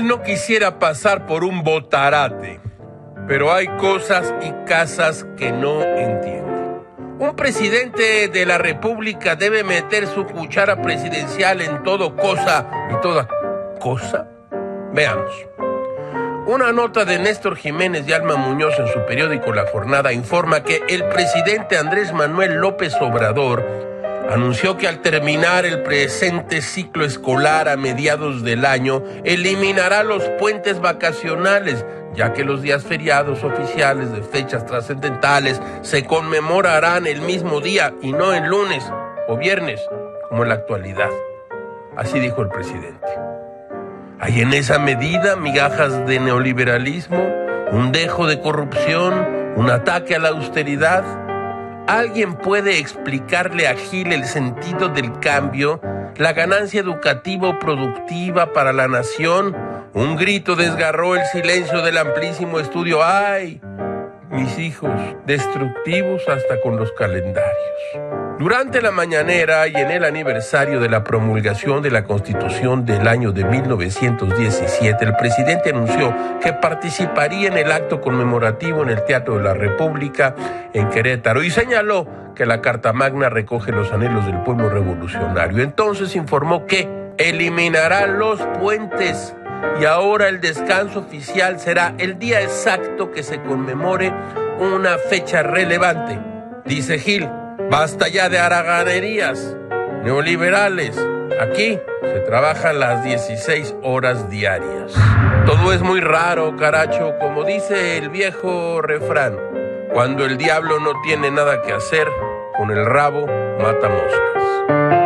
no quisiera pasar por un botarate, pero hay cosas y casas que no entiende. Un presidente de la República debe meter su cuchara presidencial en todo cosa y toda cosa. Veamos. Una nota de Néstor Jiménez y Alma Muñoz en su periódico La Jornada informa que el presidente Andrés Manuel López Obrador anunció que al terminar el presente ciclo escolar a mediados del año, eliminará los puentes vacacionales, ya que los días feriados oficiales de fechas trascendentales se conmemorarán el mismo día y no el lunes o viernes, como en la actualidad. Así dijo el presidente. Hay en esa medida migajas de neoliberalismo, un dejo de corrupción, un ataque a la austeridad. ¿Alguien puede explicarle a Gil el sentido del cambio, la ganancia educativa o productiva para la nación? Un grito desgarró el silencio del amplísimo estudio. ¡Ay! Mis hijos, destructivos hasta con los calendarios. Durante la mañanera y en el aniversario de la promulgación de la Constitución del año de 1917, el presidente anunció que participaría en el acto conmemorativo en el Teatro de la República en Querétaro y señaló que la Carta Magna recoge los anhelos del pueblo revolucionario. Entonces informó que eliminará los puentes y ahora el descanso oficial será el día exacto que se conmemore una fecha relevante. Dice Gil, basta ya de haraganerías neoliberales. Aquí se trabajan las 16 horas diarias. Todo es muy raro, caracho, como dice el viejo refrán. Cuando el diablo no tiene nada que hacer, con el rabo mata moscas.